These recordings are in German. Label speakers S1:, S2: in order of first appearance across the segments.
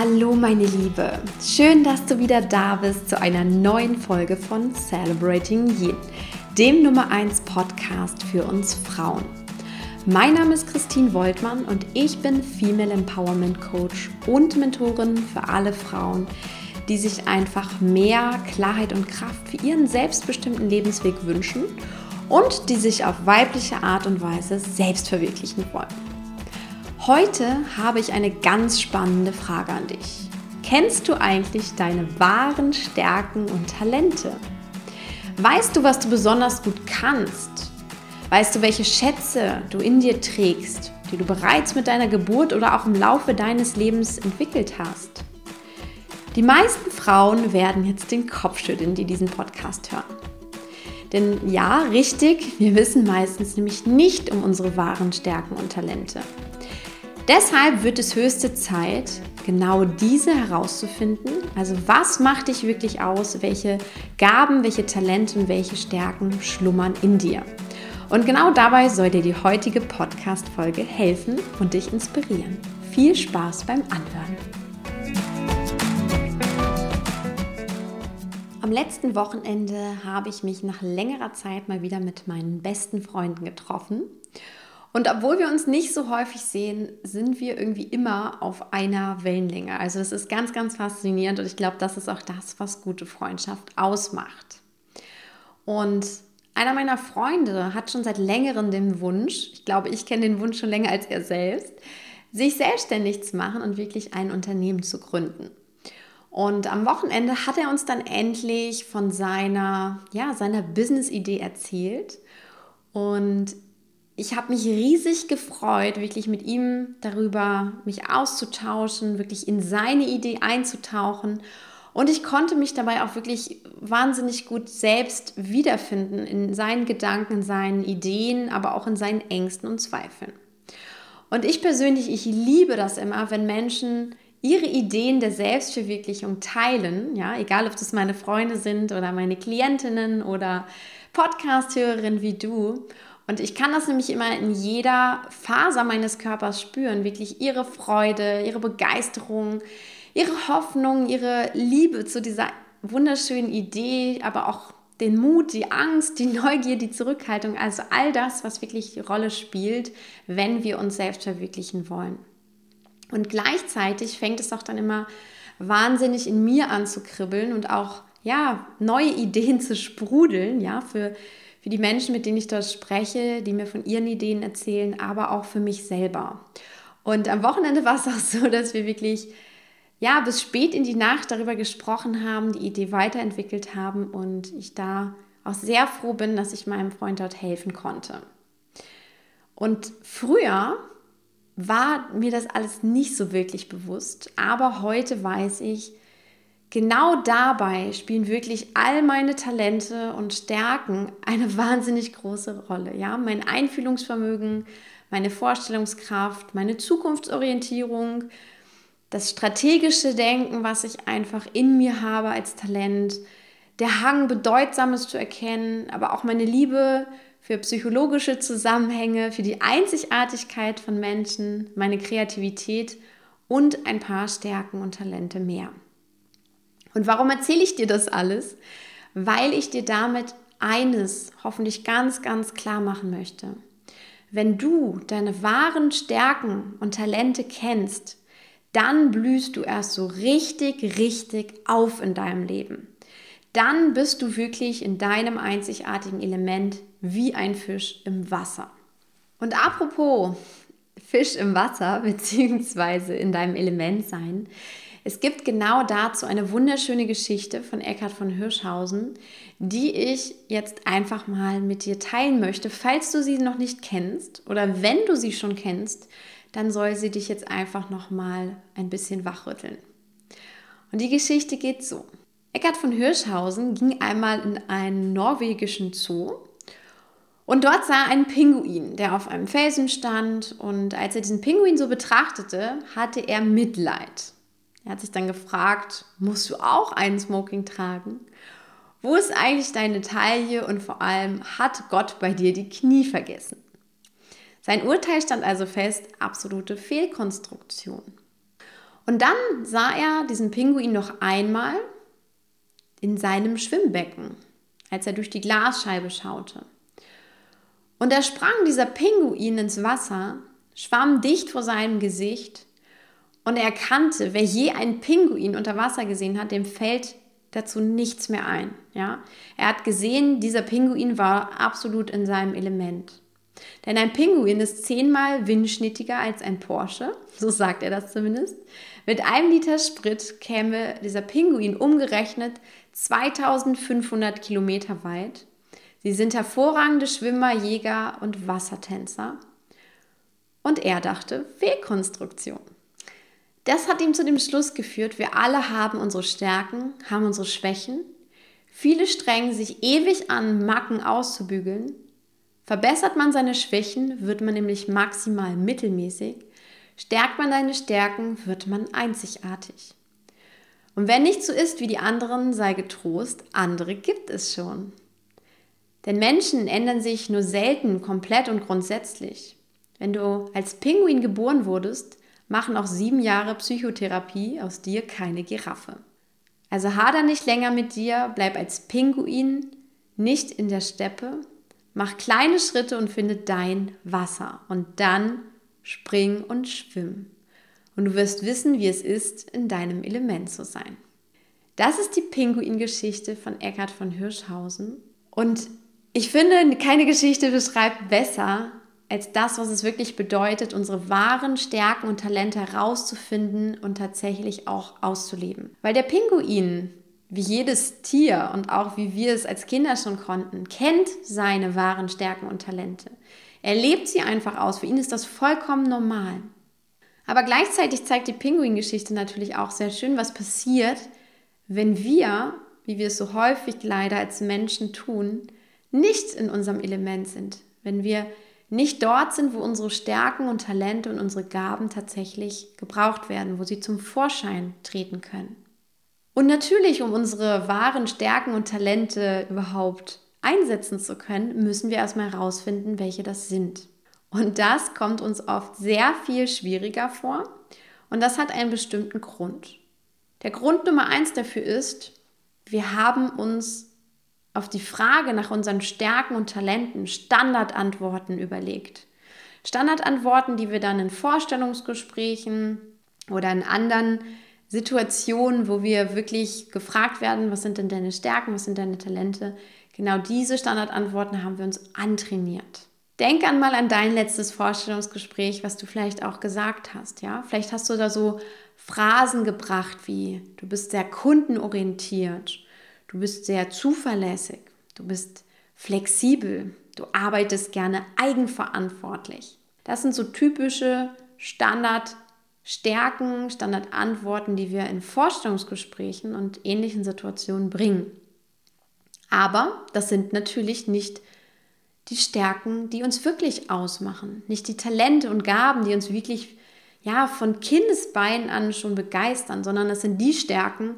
S1: Hallo meine Liebe, schön, dass du wieder da bist zu einer neuen Folge von Celebrating Yin, dem Nummer 1 Podcast für uns Frauen. Mein Name ist Christine Woltmann und ich bin Female Empowerment Coach und Mentorin für alle Frauen, die sich einfach mehr Klarheit und Kraft für ihren selbstbestimmten Lebensweg wünschen und die sich auf weibliche Art und Weise selbst verwirklichen wollen. Heute habe ich eine ganz spannende Frage an dich. Kennst du eigentlich deine wahren Stärken und Talente? Weißt du, was du besonders gut kannst? Weißt du, welche Schätze du in dir trägst, die du bereits mit deiner Geburt oder auch im Laufe deines Lebens entwickelt hast? Die meisten Frauen werden jetzt den Kopf schütteln, die diesen Podcast hören. Denn ja, richtig, wir wissen meistens nämlich nicht um unsere wahren Stärken und Talente. Deshalb wird es höchste Zeit, genau diese herauszufinden. Also was macht dich wirklich aus? Welche Gaben, welche Talente und welche Stärken schlummern in dir? Und genau dabei soll dir die heutige Podcast-Folge helfen und dich inspirieren. Viel Spaß beim Anhören. Am letzten Wochenende habe ich mich nach längerer Zeit mal wieder mit meinen besten Freunden getroffen und obwohl wir uns nicht so häufig sehen, sind wir irgendwie immer auf einer Wellenlänge. Also es ist ganz, ganz faszinierend und ich glaube, das ist auch das, was gute Freundschaft ausmacht. Und einer meiner Freunde hat schon seit längerem den Wunsch, ich glaube, ich kenne den Wunsch schon länger als er selbst, sich selbstständig zu machen und wirklich ein Unternehmen zu gründen. Und am Wochenende hat er uns dann endlich von seiner, ja, seiner Business-Idee erzählt. Und ich habe mich riesig gefreut, wirklich mit ihm darüber mich auszutauschen, wirklich in seine Idee einzutauchen. Und ich konnte mich dabei auch wirklich wahnsinnig gut selbst wiederfinden in seinen Gedanken, in seinen Ideen, aber auch in seinen Ängsten und Zweifeln. Und ich persönlich, ich liebe das immer, wenn Menschen ihre Ideen der Selbstverwirklichung teilen, ja, egal ob das meine Freunde sind oder meine Klientinnen oder Podcast-Hörerinnen wie du. Und ich kann das nämlich immer in jeder Faser meines Körpers spüren, wirklich ihre Freude, ihre Begeisterung, ihre Hoffnung, ihre Liebe zu dieser wunderschönen Idee, aber auch den Mut, die Angst, die Neugier, die Zurückhaltung, also all das, was wirklich die Rolle spielt, wenn wir uns selbst verwirklichen wollen. Und gleichzeitig fängt es auch dann immer wahnsinnig in mir an zu kribbeln und auch ja, neue Ideen zu sprudeln, ja, für für die Menschen, mit denen ich dort spreche, die mir von ihren Ideen erzählen, aber auch für mich selber. Und am Wochenende war es auch so, dass wir wirklich ja, bis spät in die Nacht darüber gesprochen haben, die Idee weiterentwickelt haben und ich da auch sehr froh bin, dass ich meinem Freund dort helfen konnte. Und früher war mir das alles nicht so wirklich bewusst, aber heute weiß ich, genau dabei spielen wirklich all meine Talente und Stärken eine wahnsinnig große Rolle. Ja, mein Einfühlungsvermögen, meine Vorstellungskraft, meine Zukunftsorientierung, das strategische Denken, was ich einfach in mir habe als Talent, der Hang, Bedeutsames zu erkennen, aber auch meine Liebe für psychologische Zusammenhänge, für die Einzigartigkeit von Menschen, meine Kreativität und ein paar Stärken und Talente mehr. Und warum erzähle ich dir das alles? Weil ich dir damit eines hoffentlich ganz, ganz klar machen möchte. Wenn du deine wahren Stärken und Talente kennst, dann blühst du erst so richtig, richtig auf in deinem Leben. Dann bist du wirklich in deinem einzigartigen Element wie ein Fisch im Wasser. Und apropos Fisch im Wasser beziehungsweise in deinem Element sein, es gibt genau dazu eine wunderschöne Geschichte von Eckhard von Hirschhausen, die ich jetzt einfach mal mit dir teilen möchte. Falls du sie noch nicht kennst oder wenn du sie schon kennst, dann soll sie dich jetzt einfach noch mal ein bisschen wachrütteln. Und die Geschichte geht so. Eckhard von Hirschhausen ging einmal in einen norwegischen Zoo und dort sah er einen Pinguin, der auf einem Felsen stand. Und als er diesen Pinguin so betrachtete, hatte er Mitleid. Er hat sich dann gefragt, musst du auch einen Smoking tragen? Wo ist eigentlich deine Taille und vor allem hat Gott bei dir die Knie vergessen? Sein Urteil stand also fest, absolute Fehlkonstruktion. Und dann sah er diesen Pinguin noch einmal in seinem Schwimmbecken, als er durch die Glasscheibe schaute. Und da sprang dieser Pinguin ins Wasser, schwamm dicht vor seinem Gesicht und er erkannte, wer je einen Pinguin unter Wasser gesehen hat, dem fällt dazu nichts mehr ein. Ja? Er hat gesehen, dieser Pinguin war absolut in seinem Element. Denn ein Pinguin ist zehnmal windschnittiger als ein Porsche, so sagt er das zumindest. Mit einem Liter Sprit käme dieser Pinguin umgerechnet 2500 Kilometer weit. Sie sind hervorragende Schwimmer, Jäger und Wassertänzer. Und er dachte, Fehlkonstruktion. Das hat ihm zu dem Schluss geführt, wir alle haben unsere Stärken, haben unsere Schwächen. Viele strengen sich ewig an, Macken auszubügeln. Verbessert man seine Schwächen, wird man nämlich maximal mittelmäßig. Stärkt man seine Stärken, wird man einzigartig. Und wenn nicht so ist wie die anderen, sei getrost, andere gibt es schon. Denn Menschen ändern sich nur selten komplett und grundsätzlich. Wenn du als Pinguin geboren wurdest, machen auch sieben Jahre Psychotherapie aus dir keine Giraffe. Also hader nicht länger mit dir, bleib als Pinguin nicht in der Steppe, mach kleine Schritte und finde dein Wasser und dann spring und schwimm. Und du wirst wissen, wie es ist, in deinem Element zu sein. Das ist die Pinguin-Geschichte von Eckhard von Hirschhausen. Und ich finde, keine Geschichte beschreibt besser, als das, was es wirklich bedeutet, unsere wahren Stärken und Talente herauszufinden und tatsächlich auch auszuleben. Weil der Pinguin, wie jedes Tier und auch wie wir es als Kinder schon konnten, kennt seine wahren Stärken und Talente. Er lebt sie einfach aus. Für ihn ist das vollkommen normal. Aber gleichzeitig zeigt die Pinguin-Geschichte natürlich auch sehr schön, was passiert, wenn wir, wie wir es so häufig leider als Menschen tun, nicht in unserem Element sind. Wenn wir nicht dort sind, wo unsere Stärken und Talente und unsere Gaben tatsächlich gebraucht werden, wo sie zum Vorschein treten können. Und natürlich, um unsere wahren Stärken und Talente überhaupt einsetzen zu können, müssen wir erstmal herausfinden, welche das sind. Und das kommt uns oft sehr viel schwieriger vor und das hat einen bestimmten Grund. Der Grund Nummer eins dafür ist, wir haben uns auf die Frage nach unseren Stärken und Talenten Standardantworten überlegt. Standardantworten, die wir dann in Vorstellungsgesprächen oder in anderen Situationen, wo wir wirklich gefragt werden, was sind denn deine Stärken, was sind deine Talente, genau diese Standardantworten haben wir uns antrainiert. Denk an mal an dein letztes Vorstellungsgespräch, was du vielleicht auch gesagt hast, ja? Vielleicht hast du da so Phrasen gebracht wie du bist sehr kundenorientiert Du bist sehr zuverlässig. Du bist flexibel. Du arbeitest gerne eigenverantwortlich. Das sind so typische Standardstärken, Standardantworten, die wir in Vorstellungsgesprächen und ähnlichen Situationen bringen. Aber das sind natürlich nicht die Stärken, die uns wirklich ausmachen, nicht die Talente und Gaben, die uns wirklich ja von Kindesbeinen an schon begeistern, sondern das sind die Stärken,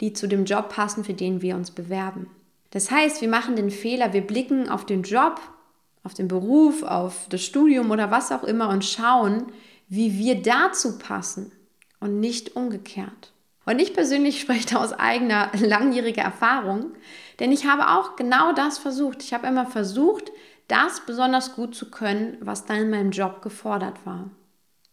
S1: die zu dem Job passen, für den wir uns bewerben. Das heißt, wir machen den Fehler, wir blicken auf den Job, auf den Beruf, auf das Studium oder was auch immer und schauen, wie wir dazu passen und nicht umgekehrt. Und ich persönlich spreche da aus eigener langjähriger Erfahrung, denn ich habe auch genau das versucht. Ich habe immer versucht, das besonders gut zu können, was dann in meinem Job gefordert war.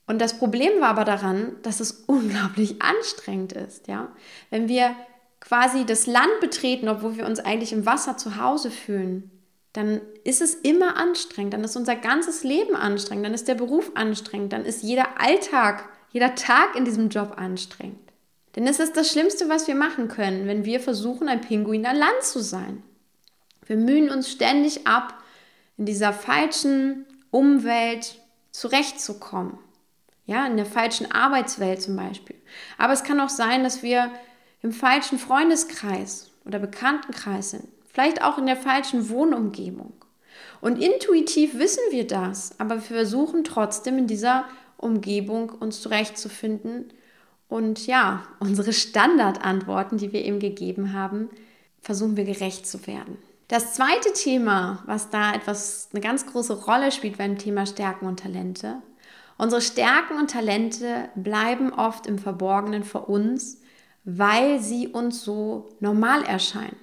S1: Und das Problem war aber daran, dass es unglaublich anstrengend ist, ja. Wenn wir quasi das Land betreten, obwohl wir uns eigentlich im Wasser zu Hause fühlen, dann ist es immer anstrengend, dann ist unser ganzes Leben anstrengend, dann ist der Beruf anstrengend, dann ist jeder Alltag, jeder Tag in diesem Job anstrengend. Denn es ist das Schlimmste, was wir machen können, wenn wir versuchen, ein Pinguin an Land zu sein. Wir mühen uns ständig ab, in dieser falschen Umwelt zurechtzukommen. Ja, in der falschen Arbeitswelt zum Beispiel. Aber es kann auch sein, dass wir im falschen Freundeskreis oder Bekanntenkreis sind. Vielleicht auch in der falschen Wohnumgebung. Und intuitiv wissen wir das, aber wir versuchen trotzdem in dieser Umgebung uns zurechtzufinden und ja, unsere Standardantworten, die wir eben gegeben haben, versuchen wir gerecht zu werden. Das zweite Thema, was da etwas eine ganz große Rolle spielt beim Thema Stärken und Talente, Unsere Stärken und Talente bleiben oft im Verborgenen vor uns, weil sie uns so normal erscheinen.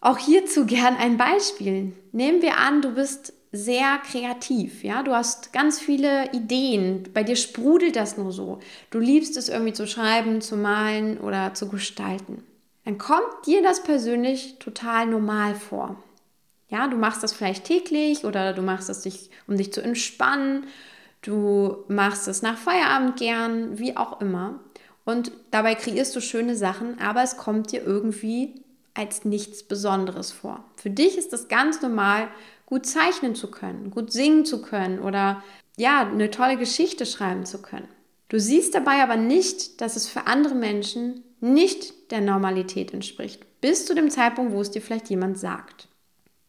S1: Auch hierzu gern ein Beispiel. Nehmen wir an, du bist sehr kreativ, ja, du hast ganz viele Ideen, bei dir sprudelt das nur so. Du liebst es irgendwie zu schreiben, zu malen oder zu gestalten. Dann kommt dir das persönlich total normal vor. Ja, du machst das vielleicht täglich oder du machst es dich, um dich zu entspannen. Du machst es nach Feierabend gern, wie auch immer. Und dabei kreierst du schöne Sachen, aber es kommt dir irgendwie als nichts Besonderes vor. Für dich ist es ganz normal, gut zeichnen zu können, gut singen zu können oder ja, eine tolle Geschichte schreiben zu können. Du siehst dabei aber nicht, dass es für andere Menschen nicht der Normalität entspricht, bis zu dem Zeitpunkt, wo es dir vielleicht jemand sagt.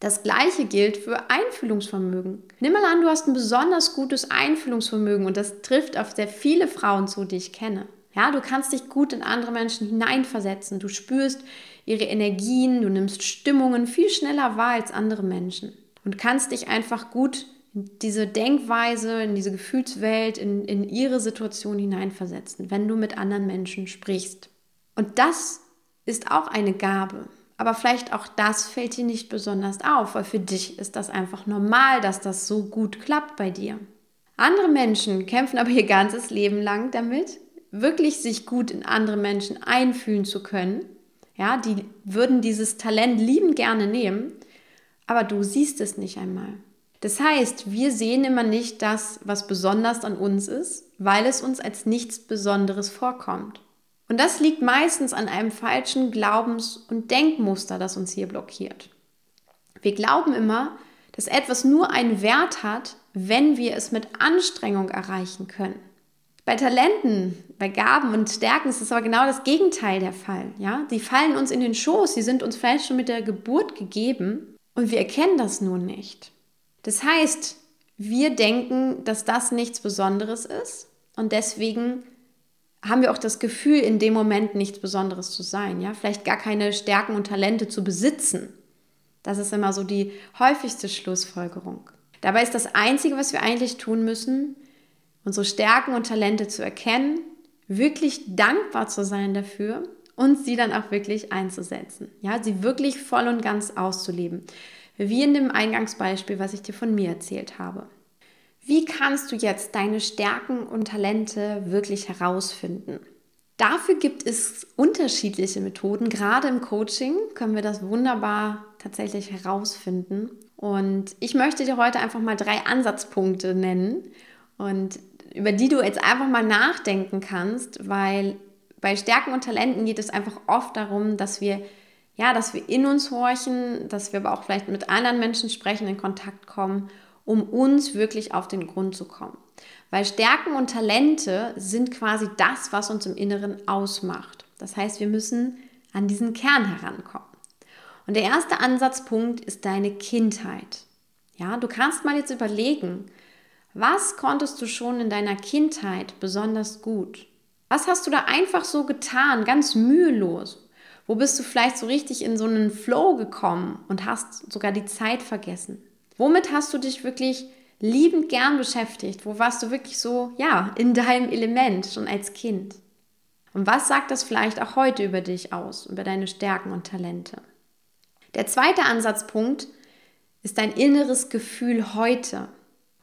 S1: Das gleiche gilt für Einfühlungsvermögen. Nimm mal an, du hast ein besonders gutes Einfühlungsvermögen und das trifft auf sehr viele Frauen zu, die ich kenne. Ja, du kannst dich gut in andere Menschen hineinversetzen. Du spürst ihre Energien, du nimmst Stimmungen viel schneller wahr als andere Menschen und kannst dich einfach gut in diese Denkweise, in diese Gefühlswelt, in, in ihre Situation hineinversetzen, wenn du mit anderen Menschen sprichst. Und das ist auch eine Gabe. Aber vielleicht auch das fällt dir nicht besonders auf, weil für dich ist das einfach normal, dass das so gut klappt bei dir. Andere Menschen kämpfen aber ihr ganzes Leben lang damit, wirklich sich gut in andere Menschen einfühlen zu können. Ja, die würden dieses Talent lieben gerne nehmen, aber du siehst es nicht einmal. Das heißt, wir sehen immer nicht das, was besonders an uns ist, weil es uns als nichts Besonderes vorkommt. Und das liegt meistens an einem falschen Glaubens- und Denkmuster, das uns hier blockiert. Wir glauben immer, dass etwas nur einen Wert hat, wenn wir es mit Anstrengung erreichen können. Bei Talenten, bei Gaben und Stärken ist es aber genau das Gegenteil der Fall. Ja? Die fallen uns in den Schoß, sie sind uns vielleicht schon mit der Geburt gegeben und wir erkennen das nun nicht. Das heißt, wir denken, dass das nichts Besonderes ist und deswegen haben wir auch das Gefühl, in dem Moment nichts Besonderes zu sein, ja, vielleicht gar keine Stärken und Talente zu besitzen. Das ist immer so die häufigste Schlussfolgerung. Dabei ist das Einzige, was wir eigentlich tun müssen, unsere Stärken und Talente zu erkennen, wirklich dankbar zu sein dafür und sie dann auch wirklich einzusetzen. Ja, sie wirklich voll und ganz auszuleben. Wie in dem Eingangsbeispiel, was ich dir von mir erzählt habe. Wie kannst du jetzt deine Stärken und Talente wirklich herausfinden? Dafür gibt es unterschiedliche Methoden. Gerade im Coaching können wir das wunderbar tatsächlich herausfinden. Und ich möchte dir heute einfach mal drei Ansatzpunkte nennen und über die du jetzt einfach mal nachdenken kannst, weil bei Stärken und Talenten geht es einfach oft darum, dass wir ja, dass wir in uns horchen, dass wir aber auch vielleicht mit anderen Menschen sprechen, in Kontakt kommen um uns wirklich auf den Grund zu kommen. Weil Stärken und Talente sind quasi das, was uns im Inneren ausmacht. Das heißt, wir müssen an diesen Kern herankommen. Und der erste Ansatzpunkt ist deine Kindheit. Ja, du kannst mal jetzt überlegen, was konntest du schon in deiner Kindheit besonders gut? Was hast du da einfach so getan, ganz mühelos? Wo bist du vielleicht so richtig in so einen Flow gekommen und hast sogar die Zeit vergessen? Womit hast du dich wirklich liebend gern beschäftigt? Wo warst du wirklich so, ja, in deinem Element schon als Kind? Und was sagt das vielleicht auch heute über dich aus, über deine Stärken und Talente? Der zweite Ansatzpunkt ist dein inneres Gefühl heute.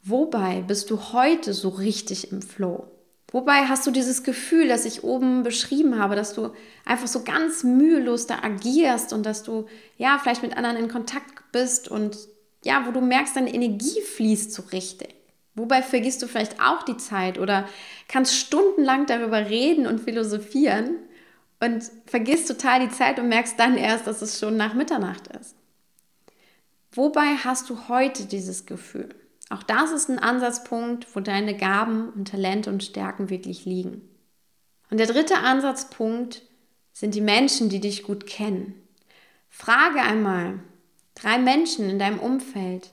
S1: Wobei bist du heute so richtig im Flow? Wobei hast du dieses Gefühl, das ich oben beschrieben habe, dass du einfach so ganz mühelos da agierst und dass du ja vielleicht mit anderen in Kontakt bist und ja, wo du merkst, deine Energie fließt so richtig. Wobei vergisst du vielleicht auch die Zeit oder kannst stundenlang darüber reden und philosophieren und vergisst total die Zeit und merkst dann erst, dass es schon nach Mitternacht ist. Wobei hast du heute dieses Gefühl? Auch das ist ein Ansatzpunkt, wo deine Gaben und Talente und Stärken wirklich liegen. Und der dritte Ansatzpunkt sind die Menschen, die dich gut kennen. Frage einmal, Drei Menschen in deinem Umfeld,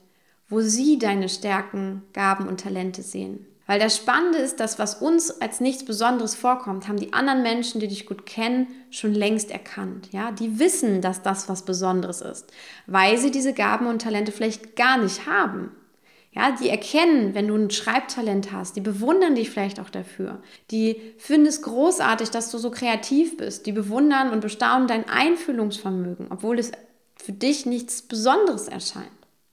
S1: wo sie deine Stärken, Gaben und Talente sehen. Weil das Spannende ist, dass was uns als nichts Besonderes vorkommt, haben die anderen Menschen, die dich gut kennen, schon längst erkannt. Ja, die wissen, dass das was Besonderes ist, weil sie diese Gaben und Talente vielleicht gar nicht haben. Ja, die erkennen, wenn du ein Schreibtalent hast, die bewundern dich vielleicht auch dafür. Die finden es großartig, dass du so kreativ bist. Die bewundern und bestaunen dein Einfühlungsvermögen, obwohl es für dich nichts Besonderes erscheint.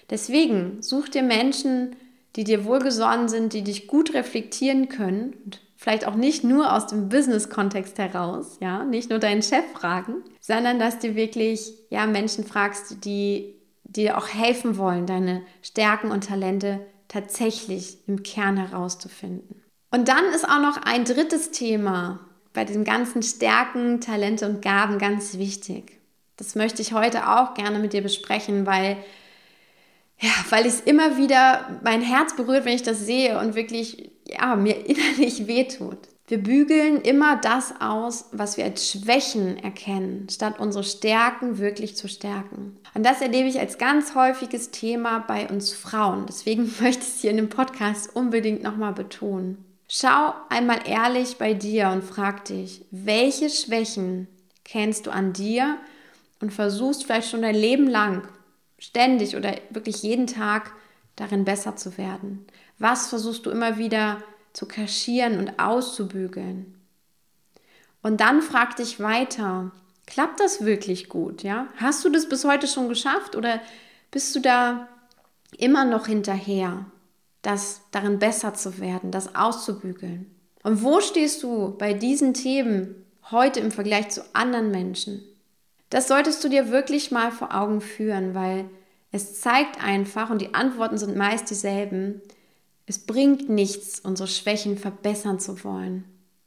S1: Deswegen such dir Menschen, die dir wohlgesonnen sind, die dich gut reflektieren können und vielleicht auch nicht nur aus dem Business-Kontext heraus, ja, nicht nur deinen Chef fragen, sondern dass du wirklich ja Menschen fragst, die dir auch helfen wollen, deine Stärken und Talente tatsächlich im Kern herauszufinden. Und dann ist auch noch ein drittes Thema bei den ganzen Stärken, Talente und Gaben ganz wichtig. Das möchte ich heute auch gerne mit dir besprechen, weil ja, weil es immer wieder mein Herz berührt, wenn ich das sehe und wirklich ja, mir innerlich wehtut. Wir bügeln immer das aus, was wir als Schwächen erkennen, statt unsere Stärken wirklich zu stärken. Und das erlebe ich als ganz häufiges Thema bei uns Frauen. Deswegen möchte ich es hier in dem Podcast unbedingt nochmal betonen. Schau einmal ehrlich bei dir und frag dich, welche Schwächen kennst du an dir und versuchst vielleicht schon dein Leben lang ständig oder wirklich jeden Tag darin besser zu werden? Was versuchst du immer wieder zu kaschieren und auszubügeln? Und dann frag dich weiter, klappt das wirklich gut? Ja? Hast du das bis heute schon geschafft oder bist du da immer noch hinterher, das darin besser zu werden, das auszubügeln? Und wo stehst du bei diesen Themen heute im Vergleich zu anderen Menschen? Das solltest du dir wirklich mal vor Augen führen, weil es zeigt einfach, und die Antworten sind meist dieselben, es bringt nichts, unsere Schwächen verbessern zu wollen.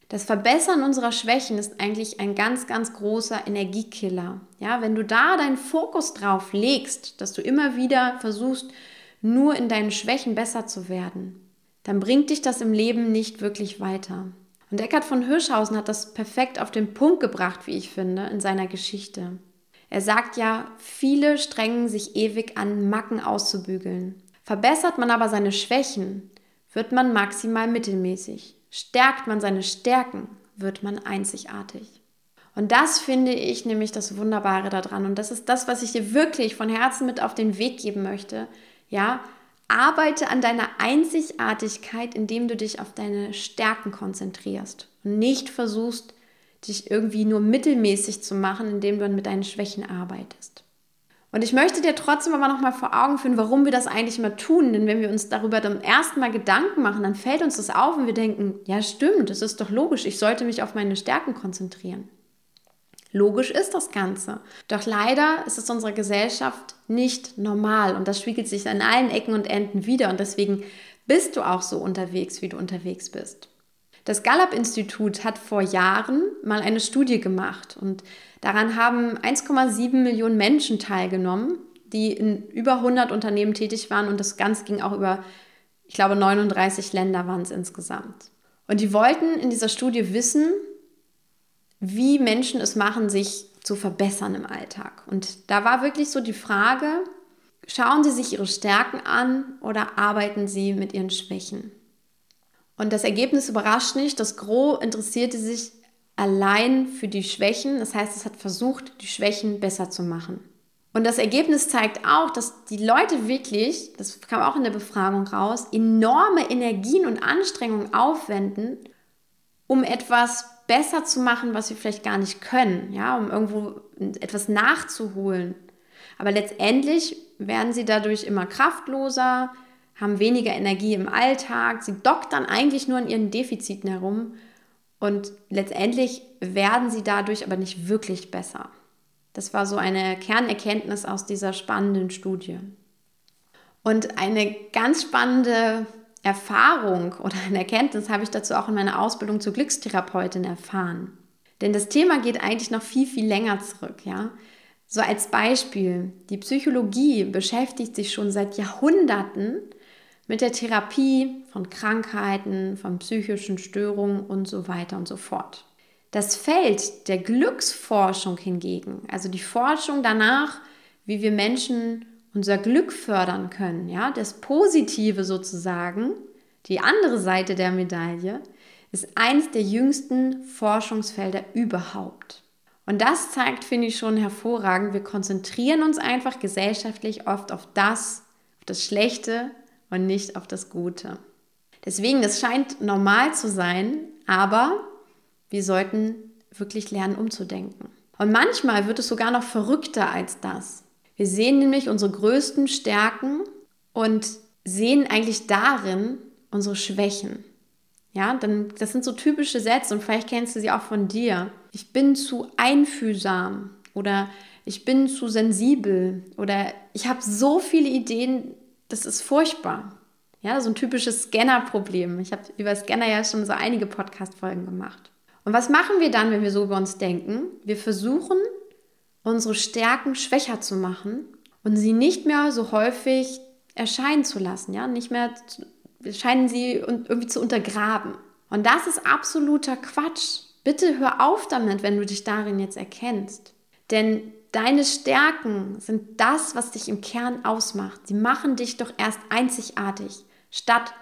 S1: Das Verbessern unserer Schwächen ist eigentlich ein ganz, ganz großer Energiekiller. Ja, wenn du da deinen Fokus drauf legst, dass du immer wieder versuchst, nur in deinen Schwächen besser zu werden, dann bringt dich das im Leben nicht wirklich weiter. Und Eckhard von Hirschhausen hat das perfekt auf den Punkt gebracht, wie ich finde, in seiner Geschichte. Er sagt ja, viele strengen sich ewig an, Macken auszubügeln. Verbessert man aber seine Schwächen, wird man maximal mittelmäßig. Stärkt man seine Stärken, wird man einzigartig. Und das finde ich nämlich das Wunderbare daran. Und das ist das, was ich dir wirklich von Herzen mit auf den Weg geben möchte. Ja, arbeite an deiner Einzigartigkeit, indem du dich auf deine Stärken konzentrierst und nicht versuchst, dich irgendwie nur mittelmäßig zu machen, indem du mit deinen Schwächen arbeitest. Und ich möchte dir trotzdem aber nochmal vor Augen führen, warum wir das eigentlich immer tun. Denn wenn wir uns darüber zum ersten Mal Gedanken machen, dann fällt uns das auf und wir denken, ja stimmt, das ist doch logisch, ich sollte mich auf meine Stärken konzentrieren. Logisch ist das Ganze. Doch leider ist es unserer Gesellschaft nicht normal und das spiegelt sich an allen Ecken und Enden wieder und deswegen bist du auch so unterwegs, wie du unterwegs bist. Das Gallup-Institut hat vor Jahren mal eine Studie gemacht und daran haben 1,7 Millionen Menschen teilgenommen, die in über 100 Unternehmen tätig waren und das Ganze ging auch über, ich glaube, 39 Länder waren es insgesamt. Und die wollten in dieser Studie wissen, wie Menschen es machen, sich zu verbessern im Alltag. Und da war wirklich so die Frage, schauen Sie sich Ihre Stärken an oder arbeiten Sie mit Ihren Schwächen? Und das Ergebnis überrascht nicht. Das Gros interessierte sich allein für die Schwächen. Das heißt, es hat versucht, die Schwächen besser zu machen. Und das Ergebnis zeigt auch, dass die Leute wirklich, das kam auch in der Befragung raus, enorme Energien und Anstrengungen aufwenden, um etwas besser zu machen, was sie vielleicht gar nicht können, ja, um irgendwo etwas nachzuholen. Aber letztendlich werden sie dadurch immer kraftloser, haben weniger Energie im Alltag, sie doktern eigentlich nur an ihren Defiziten herum und letztendlich werden sie dadurch aber nicht wirklich besser. Das war so eine Kernerkenntnis aus dieser spannenden Studie. Und eine ganz spannende Erfahrung oder eine Erkenntnis habe ich dazu auch in meiner Ausbildung zur Glückstherapeutin erfahren. Denn das Thema geht eigentlich noch viel, viel länger zurück, ja. So als Beispiel, die Psychologie beschäftigt sich schon seit Jahrhunderten mit der Therapie von Krankheiten, von psychischen Störungen und so weiter und so fort. Das Feld der Glücksforschung hingegen, also die Forschung danach, wie wir Menschen unser Glück fördern können, ja, das Positive sozusagen, die andere Seite der Medaille, ist eines der jüngsten Forschungsfelder überhaupt. Und das zeigt, finde ich schon hervorragend, wir konzentrieren uns einfach gesellschaftlich oft auf das, auf das Schlechte und nicht auf das Gute. Deswegen, das scheint normal zu sein, aber wir sollten wirklich lernen, umzudenken. Und manchmal wird es sogar noch verrückter als das. Wir sehen nämlich unsere größten Stärken und sehen eigentlich darin unsere Schwächen. Ja, dann, das sind so typische Sätze und vielleicht kennst du sie auch von dir. Ich bin zu einfühlsam oder ich bin zu sensibel oder ich habe so viele Ideen, das ist furchtbar. Ja, so ein typisches Scanner-Problem. Ich habe über Scanner ja schon so einige Podcast-Folgen gemacht. Und was machen wir dann, wenn wir so über uns denken? Wir versuchen, unsere Stärken schwächer zu machen und sie nicht mehr so häufig erscheinen zu lassen, ja, nicht mehr scheinen sie irgendwie zu untergraben. Und das ist absoluter Quatsch. Bitte hör auf damit, wenn du dich darin jetzt erkennst. Denn deine Stärken sind das, was dich im Kern ausmacht. Sie machen dich doch erst einzigartig, statt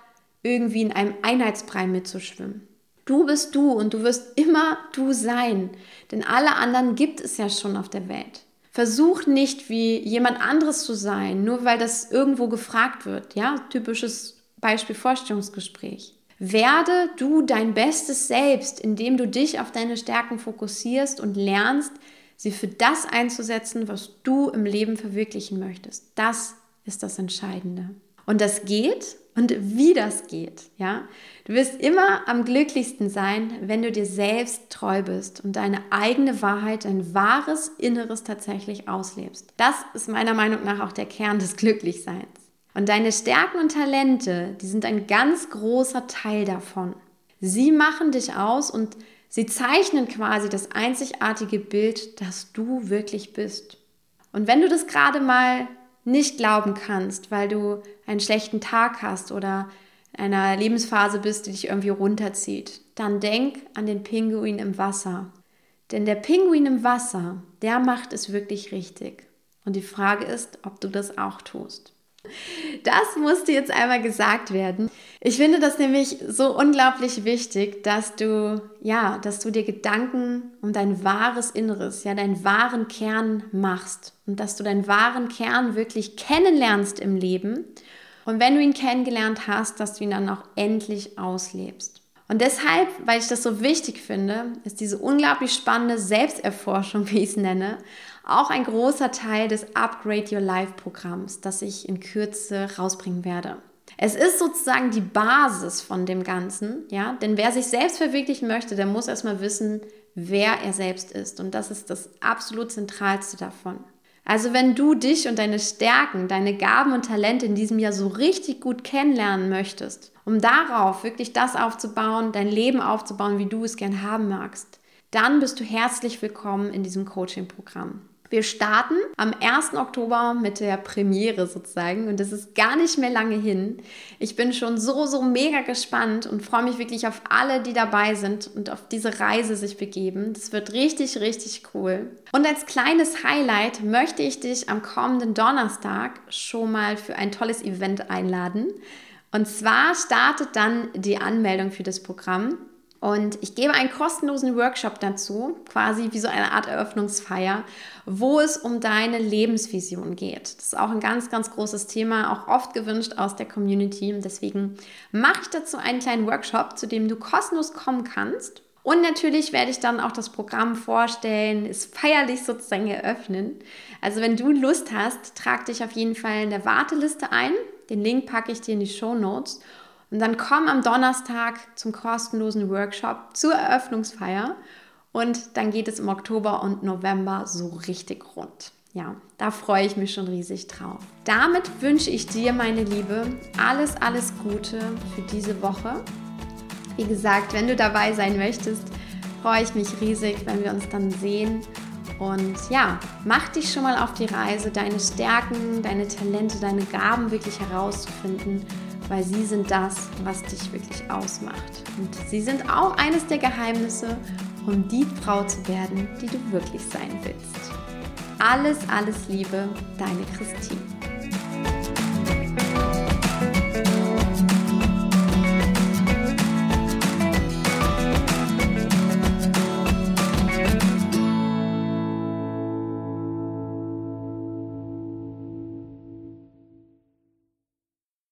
S1: irgendwie in einem Einheitsbrei mitzuschwimmen. Du bist du und du wirst immer du sein, denn alle anderen gibt es ja schon auf der Welt. Versuch nicht wie jemand anderes zu sein, nur weil das irgendwo gefragt wird. Ja, typisches Beispiel Vorstellungsgespräch. Werde du dein bestes Selbst, indem du dich auf deine Stärken fokussierst und lernst, sie für das einzusetzen, was du im Leben verwirklichen möchtest. Das ist das Entscheidende. Und das geht und wie das geht, ja. Du wirst immer am glücklichsten sein, wenn du dir selbst treu bist und deine eigene Wahrheit, dein wahres Inneres tatsächlich auslebst. Das ist meiner Meinung nach auch der Kern des Glücklichseins. Und deine Stärken und Talente, die sind ein ganz großer Teil davon. Sie machen dich aus und sie zeichnen quasi das einzigartige Bild, das du wirklich bist. Und wenn du das gerade mal nicht glauben kannst, weil du einen schlechten Tag hast oder in einer Lebensphase bist, die dich irgendwie runterzieht, dann denk an den Pinguin im Wasser. Denn der Pinguin im Wasser, der macht es wirklich richtig. Und die Frage ist, ob du das auch tust. Das musste jetzt einmal gesagt werden. Ich finde das nämlich so unglaublich wichtig, dass du, ja, dass du dir Gedanken um dein wahres Inneres, ja, deinen wahren Kern machst und dass du deinen wahren Kern wirklich kennenlernst im Leben. Und wenn du ihn kennengelernt hast, dass du ihn dann auch endlich auslebst. Und deshalb, weil ich das so wichtig finde, ist diese unglaublich spannende Selbsterforschung, wie ich es nenne, auch ein großer Teil des Upgrade Your Life Programms, das ich in Kürze rausbringen werde. Es ist sozusagen die Basis von dem Ganzen, ja, denn wer sich selbst verwirklichen möchte, der muss erstmal wissen, wer er selbst ist und das ist das absolut zentralste davon. Also wenn du dich und deine Stärken, deine Gaben und Talente in diesem Jahr so richtig gut kennenlernen möchtest, um darauf wirklich das aufzubauen, dein Leben aufzubauen, wie du es gern haben magst, dann bist du herzlich willkommen in diesem Coaching-Programm. Wir starten am 1. Oktober mit der Premiere sozusagen und es ist gar nicht mehr lange hin. Ich bin schon so, so mega gespannt und freue mich wirklich auf alle, die dabei sind und auf diese Reise sich begeben. Das wird richtig, richtig cool. Und als kleines Highlight möchte ich dich am kommenden Donnerstag schon mal für ein tolles Event einladen. Und zwar startet dann die Anmeldung für das Programm. Und ich gebe einen kostenlosen Workshop dazu, quasi wie so eine Art Eröffnungsfeier, wo es um deine Lebensvision geht. Das ist auch ein ganz, ganz großes Thema, auch oft gewünscht aus der Community. Deswegen mache ich dazu einen kleinen Workshop, zu dem du kostenlos kommen kannst. Und natürlich werde ich dann auch das Programm vorstellen, es feierlich sozusagen eröffnen. Also wenn du Lust hast, trag dich auf jeden Fall in der Warteliste ein. Den Link packe ich dir in die Show Notes. Und dann komm am Donnerstag zum kostenlosen Workshop zur Eröffnungsfeier. Und dann geht es im Oktober und November so richtig rund. Ja, da freue ich mich schon riesig drauf. Damit wünsche ich dir, meine Liebe, alles, alles Gute für diese Woche. Wie gesagt, wenn du dabei sein möchtest, freue ich mich riesig, wenn wir uns dann sehen. Und ja, mach dich schon mal auf die Reise, deine Stärken, deine Talente, deine Gaben wirklich herauszufinden weil sie sind das, was dich wirklich ausmacht. Und sie sind auch eines der Geheimnisse, um die Frau zu werden, die du wirklich sein willst. Alles, alles Liebe, deine Christine.